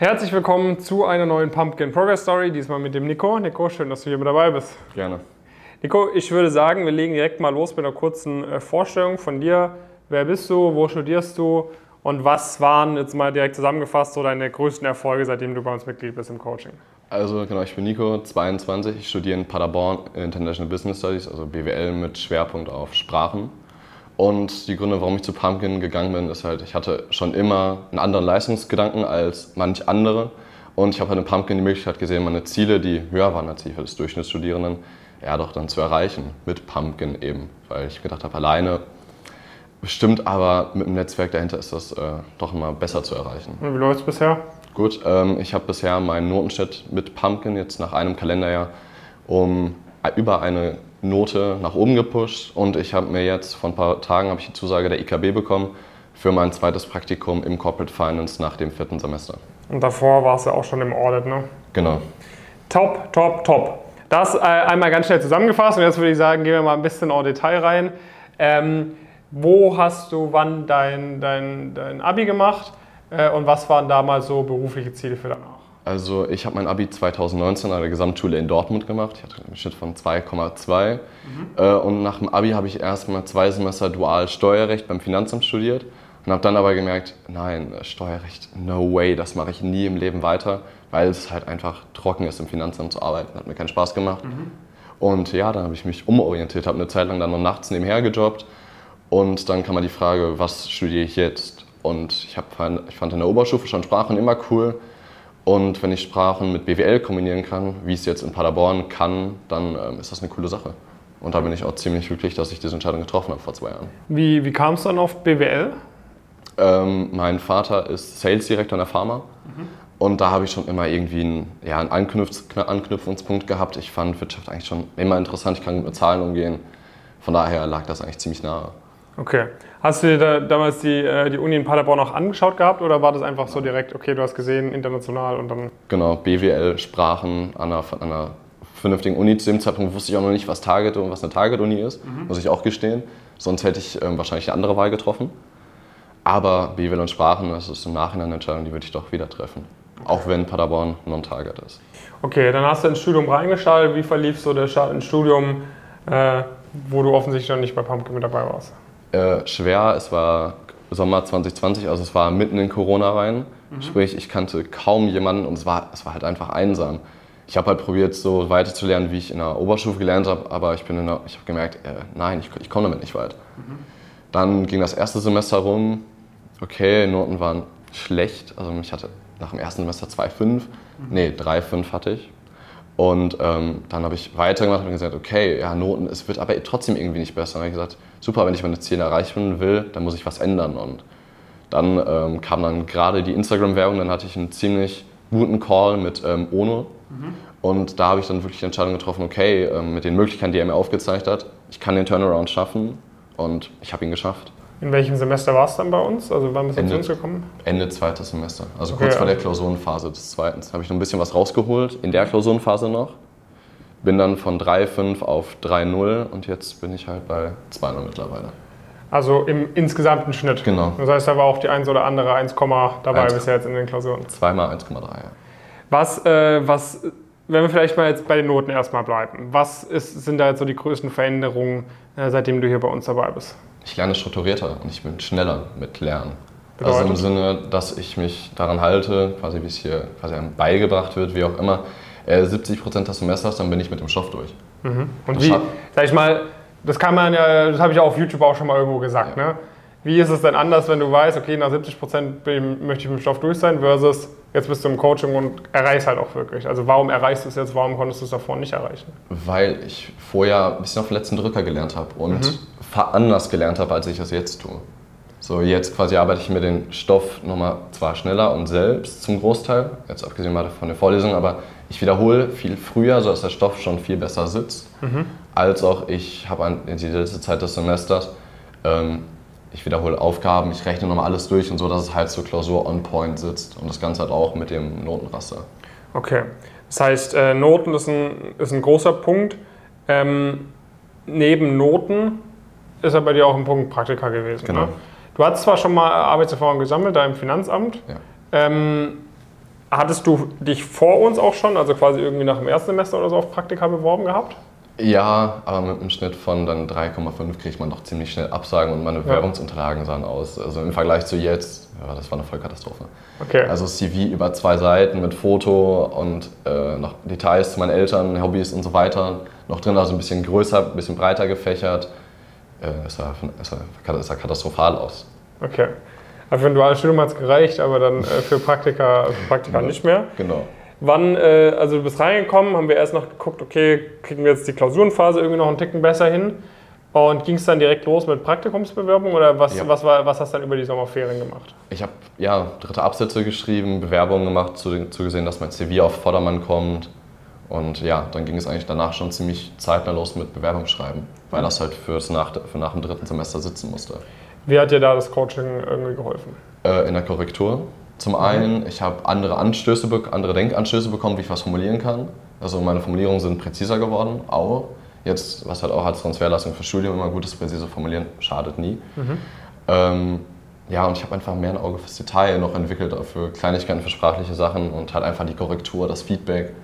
Herzlich willkommen zu einer neuen Pumpkin Progress Story, diesmal mit dem Nico. Nico, schön, dass du hier mit dabei bist. Gerne. Nico, ich würde sagen, wir legen direkt mal los mit einer kurzen äh, Vorstellung von dir. Wer bist du, wo studierst du und was waren jetzt mal direkt zusammengefasst so deine größten Erfolge, seitdem du bei uns Mitglied bist im Coaching? Also genau, ich bin Nico, 22. Ich studiere in Paderborn International Business Studies, also BWL mit Schwerpunkt auf Sprachen. Und die Gründe, warum ich zu Pumpkin gegangen bin, ist halt, ich hatte schon immer einen anderen Leistungsgedanken als manch andere. Und ich habe halt in Pumpkin die Möglichkeit gesehen, meine Ziele, die höher waren als die des Durchschnittsstudierenden, ja doch dann zu erreichen. Mit Pumpkin eben. Weil ich gedacht habe, alleine bestimmt, aber mit dem Netzwerk dahinter ist das äh, doch immer besser zu erreichen. Wie läuft es bisher? Gut, ähm, ich habe bisher meinen Notenschnitt mit Pumpkin jetzt nach einem Kalenderjahr um über eine Note nach oben gepusht und ich habe mir jetzt vor ein paar Tagen ich die Zusage der IKB bekommen für mein zweites Praktikum im Corporate Finance nach dem vierten Semester. Und davor warst du auch schon im Audit, ne? Genau. Top, top, top. Das äh, einmal ganz schnell zusammengefasst und jetzt würde ich sagen, gehen wir mal ein bisschen en Detail rein. Ähm, wo hast du wann dein, dein, dein Abi gemacht äh, und was waren damals so berufliche Ziele für danach? Also ich habe mein Abi 2019 an der Gesamtschule in Dortmund gemacht. Ich hatte einen Schnitt von 2,2. Mhm. Äh, und nach dem Abi habe ich erstmal zwei Semester Dual Steuerrecht beim Finanzamt studiert und habe dann aber gemerkt, nein, Steuerrecht, no way, das mache ich nie im Leben weiter, weil es halt einfach trocken ist, im Finanzamt zu arbeiten. Hat mir keinen Spaß gemacht. Mhm. Und ja, dann habe ich mich umorientiert, habe eine Zeit lang dann noch nachts nebenher gejobbt. Und dann kam mal die Frage, was studiere ich jetzt? Und ich, hab, ich fand in der Oberstufe schon Sprachen immer cool und wenn ich Sprachen mit BWL kombinieren kann, wie ich es jetzt in Paderborn kann, dann ähm, ist das eine coole Sache. Und da bin ich auch ziemlich glücklich, dass ich diese Entscheidung getroffen habe vor zwei Jahren. Wie, wie kam es dann auf BWL? Ähm, mein Vater ist Sales Director in der Pharma. Mhm. Und da habe ich schon immer irgendwie einen, ja, einen Anknüpf Anknüpfungspunkt gehabt. Ich fand Wirtschaft eigentlich schon immer interessant. Ich kann mit Zahlen umgehen. Von daher lag das eigentlich ziemlich nahe. Okay. Hast du dir da damals die, äh, die Uni in Paderborn auch angeschaut gehabt oder war das einfach so direkt, okay, du hast gesehen, international und dann. Genau, BWL, Sprachen an einer, an einer vernünftigen Uni. Zu dem Zeitpunkt wusste ich auch noch nicht, was Target und was eine Target-Uni ist, mhm. muss ich auch gestehen. Sonst hätte ich ähm, wahrscheinlich eine andere Wahl getroffen. Aber BWL und Sprachen, das ist im Nachhinein eine Entscheidung, die würde ich doch wieder treffen. Okay. Auch wenn Paderborn non-Target ist. Okay, dann hast du ins Studium reingeschaut. Wie verlief so der Start ins Studium, äh, wo du offensichtlich noch nicht bei Pumpkin mit dabei warst? Äh, schwer. Es war Sommer 2020, also es war mitten in Corona rein. Mhm. Sprich, ich kannte kaum jemanden und es war, es war halt einfach einsam. Ich habe halt probiert, so weiter zu lernen, wie ich in der Oberstufe gelernt habe, aber ich, ich habe gemerkt, äh, nein, ich, ich komme damit nicht weit. Mhm. Dann ging das erste Semester rum. Okay, Noten waren schlecht. Also ich hatte nach dem ersten Semester 2,5. Mhm. Nee, 3,5 hatte ich. Und ähm, dann habe ich weitergemacht und gesagt, okay, ja, Noten, es wird aber trotzdem irgendwie nicht besser. Und dann habe ich gesagt, super, wenn ich meine Ziele erreichen will, dann muss ich was ändern. Und dann ähm, kam dann gerade die Instagram-Werbung, dann hatte ich einen ziemlich guten Call mit ähm, Ono. Mhm. Und da habe ich dann wirklich die Entscheidung getroffen, okay, ähm, mit den Möglichkeiten, die er mir aufgezeigt hat, ich kann den Turnaround schaffen und ich habe ihn geschafft. In welchem Semester war es dann bei uns? Also wann bist du zu uns gekommen? Ende zweites Semester. Also okay, kurz vor der Klausurenphase des zweiten. habe ich noch ein bisschen was rausgeholt, in der Klausurenphase noch. Bin dann von 3,5 auf 3,0 und jetzt bin ich halt bei 2,0 mittlerweile. Also im insgesamten Schnitt? Genau. Das heißt, da war auch die 1 oder andere 1, dabei 1, bisher jetzt in den Klausuren? Zweimal 1,3, ja. Was, äh, was, wenn wir vielleicht mal jetzt bei den Noten erstmal bleiben, was ist, sind da jetzt so die größten Veränderungen, äh, seitdem du hier bei uns dabei bist? ich lerne strukturierter und ich bin schneller mit Lernen. Bedeutet? Also im Sinne, dass ich mich daran halte, quasi wie es hier quasi einem beigebracht wird, wie auch immer. Äh, 70 Prozent des Semesters, dann bin ich mit dem Stoff durch. Mhm. Und das wie, sag ich mal, das kann man ja, das habe ich auch auf YouTube auch schon mal irgendwo gesagt, ja. ne? Wie ist es denn anders, wenn du weißt, okay, nach 70 Prozent möchte ich mit dem Stoff durch sein, versus jetzt bist du im Coaching und erreichst halt auch wirklich? Also warum erreichst du es jetzt, warum konntest du es davor nicht erreichen? Weil ich vorher ein bisschen auf den letzten Drücker gelernt habe und mhm anders gelernt habe, als ich es jetzt tue. So, jetzt quasi arbeite ich mir den Stoff nochmal zwar schneller und selbst zum Großteil, jetzt abgesehen mal von der Vorlesung, aber ich wiederhole viel früher, sodass der Stoff schon viel besser sitzt, mhm. als auch ich habe in die letzte Zeit des Semesters, ähm, ich wiederhole Aufgaben, ich rechne nochmal alles durch und so, dass es halt zur Klausur on point sitzt und das Ganze halt auch mit dem Notenraster. Okay, das heißt, äh, Noten ist ein, ist ein großer Punkt. Ähm, neben Noten ist ja bei dir auch ein Punkt Praktika gewesen. Genau. Ne? Du hast zwar schon mal Arbeitserfahrung gesammelt, da im Finanzamt. Ja. Ähm, Hattest du dich vor uns auch schon, also quasi irgendwie nach dem ersten Semester oder so auf Praktika beworben gehabt? Ja, aber mit einem Schnitt von dann 3,5 kriegt man doch ziemlich schnell Absagen und meine Bewerbungsunterlagen sahen aus. Also im Vergleich zu jetzt, ja, das war eine Vollkatastrophe. Okay. Also CV über zwei Seiten mit Foto und äh, noch Details zu meinen Eltern, Hobbys und so weiter noch drin, also ein bisschen größer, ein bisschen breiter gefächert. Äh, es, sah, es, sah, es sah katastrophal aus. Okay. Also für ein duales Studium hat es gereicht, aber dann äh, für Praktika, für Praktika nicht mehr. Genau. Wann, äh, also du bist reingekommen, haben wir erst noch geguckt, okay, kriegen wir jetzt die Klausurenphase irgendwie noch einen Ticken besser hin? Und ging es dann direkt los mit Praktikumsbewerbung oder was, Ja. was, war, was hast du dann über die Sommerferien gemacht? Ich habe ja dritte Absätze geschrieben, Bewerbungen gemacht, zu- zugesehen, dass mein CV auf Vordermann kommt. Und ja, dann ging es eigentlich danach schon ziemlich zeitnah los mit Bewerbungsschreiben, weil das halt fürs nach, für nach dem dritten Semester sitzen musste. Wie hat dir da das Coaching irgendwie geholfen? Äh, in der Korrektur. Zum einen, ich habe andere Anstöße, andere Denkanstöße bekommen, wie ich was formulieren kann. Also meine Formulierungen sind präziser geworden, auch. Jetzt, was halt auch als Transferleistung für Studium immer gut ist, präzise formulieren, schadet nie. Ähm, ja, und ich habe einfach mehr ein Auge fürs Detail noch entwickelt, auch für Kleinigkeiten, für sprachliche Sachen und halt einfach die Korrektur, das Feedback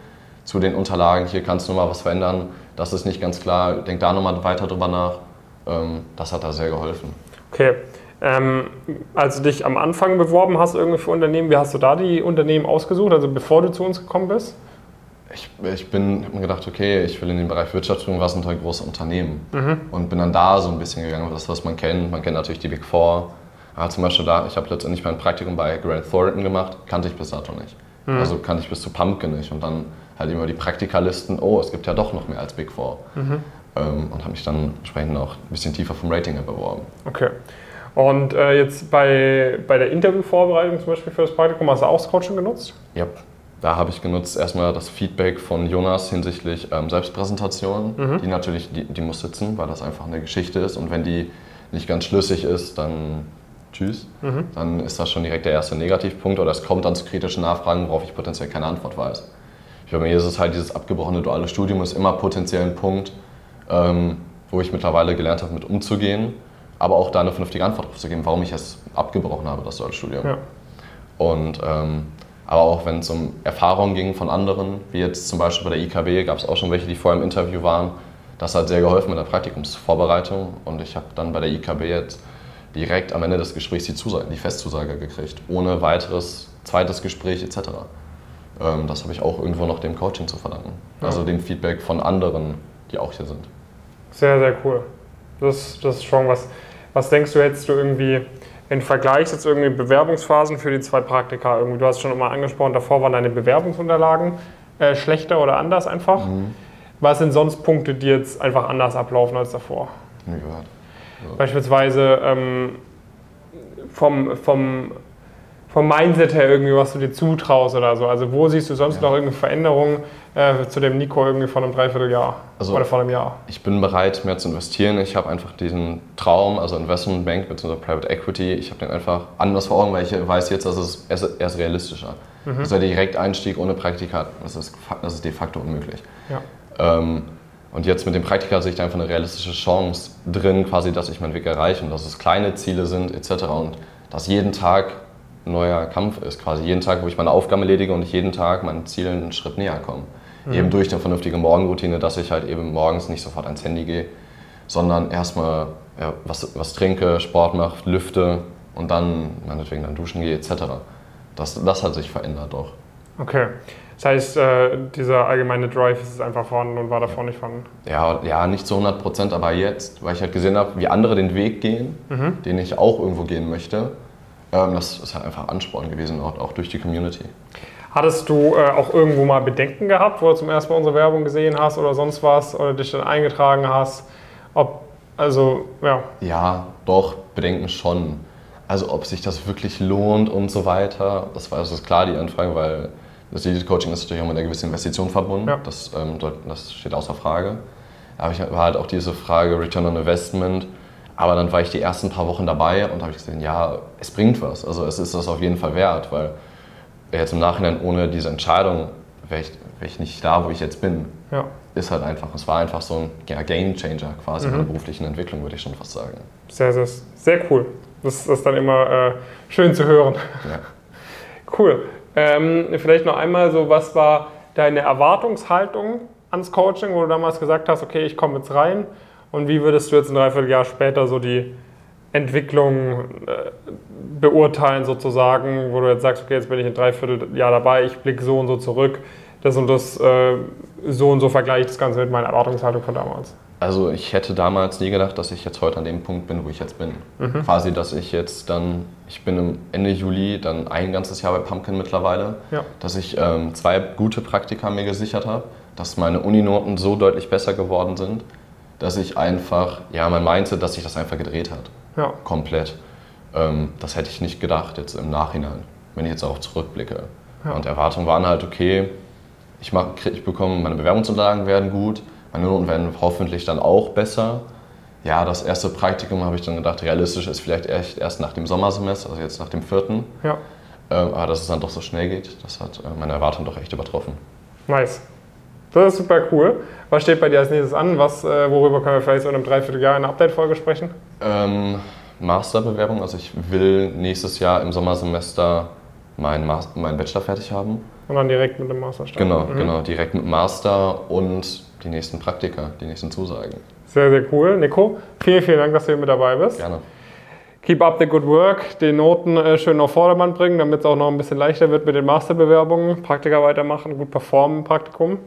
zu den Unterlagen. Hier kannst du noch mal was verändern, das ist nicht ganz klar, denk da nochmal weiter drüber nach. Ähm, das hat da sehr geholfen. Okay. Ähm, als du dich am Anfang beworben hast irgendwie für Unternehmen, wie hast du da die Unternehmen ausgesucht, also bevor du zu uns gekommen bist? Ich, ich bin, hab mir gedacht, okay, ich will in den Bereich Wirtschaft tun, was sind halt große Unternehmen. Und bin dann da so ein bisschen gegangen, das, was man kennt. Man kennt natürlich die Big Four. Aber zum Beispiel da, ich habe letztendlich mein Praktikum bei Grant Thornton gemacht, kannte ich bis dato nicht. Also kannte ich bis zu Pumpkin nicht. Und dann halt immer die Praktikalisten, oh, es gibt ja doch noch mehr als Big Four. Ähm, und habe mich dann entsprechend auch ein bisschen tiefer vom Rating her beworben. Okay. Und äh, jetzt bei, bei der Interviewvorbereitung zum Beispiel für das Praktikum, hast du auch das Coaching genutzt? Ja, da habe ich genutzt erstmal das Feedback von Jonas hinsichtlich ähm, Selbstpräsentation. Die natürlich, die, die muss sitzen, weil das einfach eine Geschichte ist. Und wenn die nicht ganz schlüssig ist, dann tschüss. Dann ist das schon direkt der erste Negativpunkt oder es kommt dann zu kritischen Nachfragen, worauf ich potenziell keine Antwort weiß. Für mich ist es halt dieses abgebrochene duale Studium ist immer potenziell ein Punkt, ähm, wo ich mittlerweile gelernt habe, mit umzugehen, aber auch da eine vernünftige Antwort drauf zu geben, warum ich es abgebrochen habe, das duale Studium. Ja. Und, ähm, aber auch wenn es um Erfahrungen ging von anderen, wie jetzt zum Beispiel bei der IKB, gab es auch schon welche, die vorher im Interview waren. Das hat sehr geholfen mit der Praktikumsvorbereitung. Und ich habe dann bei der IKB jetzt direkt am Ende des Gesprächs die, Zusage, die Festzusage gekriegt, ohne weiteres zweites Gespräch etc. Ähm, das habe ich auch irgendwo noch dem Coaching zu verdanken. Also dem Feedback von anderen, die auch hier sind. Sehr, sehr cool. Das, das ist schon was. Was denkst du, hättest du irgendwie in Vergleich jetzt irgendwie Bewerbungsphasen für die zwei Praktika irgendwie? Du hast schon immer angesprochen, davor waren deine Bewerbungsunterlagen äh, schlechter oder anders einfach. Was sind sonst Punkte, die jetzt einfach anders ablaufen als davor? Gehört. Beispielsweise ähm, vom, vom, vom Mindset her irgendwie, was du dir zutraust oder so. Also wo siehst du sonst noch irgendeine Veränderung äh, zu dem Nico irgendwie von einem Dreivierteljahr Also- oder von einem Jahr? Ich bin bereit, mehr zu investieren. Ich habe einfach diesen Traum, also Investment Bank bzw. Private Equity, ich habe den einfach anders vor Augen, weil ich weiß jetzt, dass es, er ist- er ist realistischer. Also der Direkteinstieg ohne Praktika, das ist, das ist de facto unmöglich. Ja. Ähm, und jetzt mit dem Praktika sehe ich da einfach eine realistische Chance drin, quasi, dass ich meinen Weg erreiche und dass es kleine Ziele sind etc. Und dass jeden Tag neuer Kampf ist, quasi jeden Tag, wo ich meine Aufgaben erledige und ich jeden Tag meinen Zielen einen Schritt näher komme. Eben durch eine vernünftige Morgenroutine, dass ich halt eben morgens nicht sofort ans Handy gehe, sondern erstmal ja, was, was trinke, Sport mache, lüfte und dann meinetwegen dann duschen gehe etc. Das, das hat sich verändert doch. Okay. Das heißt, äh, dieser allgemeine Drive ist einfach vorhanden und war davor nicht vorhanden. Ja, ja, nicht zu 100 Prozent, aber jetzt, weil ich halt gesehen habe, wie andere den Weg gehen, den ich auch irgendwo gehen möchte. Ähm, das ist halt einfach Ansporn gewesen, auch, auch durch die Community. Hattest du äh, auch irgendwo mal Bedenken gehabt, wo du zum ersten Mal unsere Werbung gesehen hast oder sonst was oder dich dann eingetragen hast? Ob, also, ja. Ja, doch, Bedenken schon. Also ob sich das wirklich lohnt und so weiter, das war ist klar die Anfrage, weil das Elite Coaching ist natürlich auch mit einer gewissen Investition verbunden. Ja. Das, ähm, das steht außer Frage. Aber ich war halt auch diese Frage Return on Investment. Aber dann war ich die ersten paar Wochen dabei und habe ich gesehen, ja, es bringt was. Also es ist das auf jeden Fall wert, weil jetzt im Nachhinein ohne diese Entscheidung wäre ich, wär ich nicht da, wo ich jetzt bin. ja. Ist halt einfach, es war einfach so ein ja, Game Changer quasi in der beruflichen Entwicklung, würde ich schon fast sagen. Sehr, sehr, sehr cool. Das ist dann immer äh, schön zu hören. Ja. Cool. Ähm, vielleicht noch einmal so, was war deine Erwartungshaltung ans Coaching, wo du damals gesagt hast, okay, ich komme jetzt rein und wie würdest du jetzt ein Dreivierteljahr später so die Entwicklung äh, beurteilen sozusagen, wo du jetzt sagst, okay, jetzt bin ich ein Dreivierteljahr dabei, ich blicke so und so zurück, das und das äh, so und so vergleiche ich das Ganze mit meiner Erwartungshaltung von damals. Also ich hätte damals nie gedacht, dass ich jetzt heute an dem Punkt bin, wo ich jetzt bin. Mhm. Quasi, dass ich jetzt dann, ich bin Ende Juli dann ein ganzes Jahr bei Pumpkin mittlerweile, ja. dass ich ähm, zwei gute Praktika mir gesichert habe, dass meine Uninoten so deutlich besser geworden sind, dass ich einfach, ja, mein Mindset, dass sich das einfach gedreht hat. Ja. Komplett. Ähm, das hätte ich nicht gedacht jetzt im Nachhinein, wenn ich jetzt auch zurückblicke. Ja. Und Erwartungen waren halt, okay, ich, mach, ich bekomme, meine Bewerbungsunterlagen werden gut, meine Noten werden hoffentlich dann auch besser. Ja, das erste Praktikum habe ich dann gedacht, realistisch ist vielleicht erst, erst nach dem Sommersemester, also jetzt nach dem vierten. Ja. Ähm, aber dass es dann doch so schnell geht, das hat äh, meine Erwartungen doch echt übertroffen. Nice. Das ist super cool. Was steht bei dir als nächstes an? Was, äh, worüber können wir vielleicht so in einem Dreivierteljahr in einer Update-Folge sprechen? Ähm, Masterbewerbung. Also ich will nächstes Jahr im Sommersemester meinen, meinen Bachelor fertig haben. Und dann direkt mit dem Master starten. Genau, mhm. genau. Direkt mit Master und die nächsten Praktika, die nächsten Zusagen. Sehr, sehr cool. Nico, vielen, vielen Dank, dass du hier mit dabei bist. Gerne. Keep up the good work, die Noten äh, schön auf Vordermann bringen, damit es auch noch ein bisschen leichter wird mit den Masterbewerbungen. Praktika weitermachen, gut performen im Praktikum.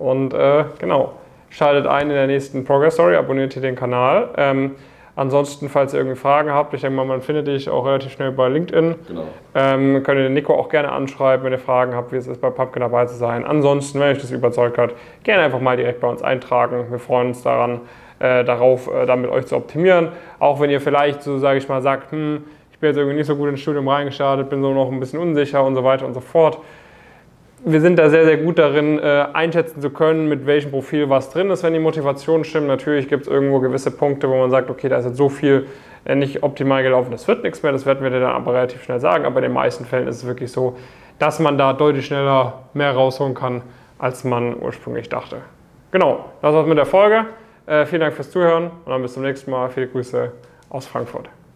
Und äh, genau, schaltet ein in der nächsten Progress Story, abonniert hier den Kanal. Ähm, Ansonsten, falls ihr irgendwie Fragen habt, ich denke mal, man findet dich auch relativ schnell bei LinkedIn. Genau. Ähm, könnt ihr den Nico auch gerne anschreiben, wenn ihr Fragen habt, wie es ist, bei Pumpkin dabei zu sein. Ansonsten, wenn euch das überzeugt hat, gerne einfach mal direkt bei uns eintragen. Wir freuen uns daran, äh, darauf, äh, dann mit euch zu optimieren. Auch wenn ihr vielleicht, so sage ich mal, sagt, hm, ich bin jetzt irgendwie nicht so gut ins Studium reingestartet, bin so noch ein bisschen unsicher und so weiter und so fort wir sind da sehr, sehr gut darin, äh, einschätzen zu können, mit welchem Profil was drin ist, wenn die Motivation stimmt. Natürlich gibt es irgendwo gewisse Punkte, wo man sagt, okay, da ist jetzt so viel äh, nicht optimal gelaufen, das wird nichts mehr, das werden wir dir dann aber relativ schnell sagen. Aber in den meisten Fällen ist es wirklich so, dass man da deutlich schneller mehr rausholen kann, als man ursprünglich dachte. Genau, das war's mit der Folge. Äh, vielen Dank fürs Zuhören und dann bis zum nächsten Mal. Viele Grüße aus Frankfurt.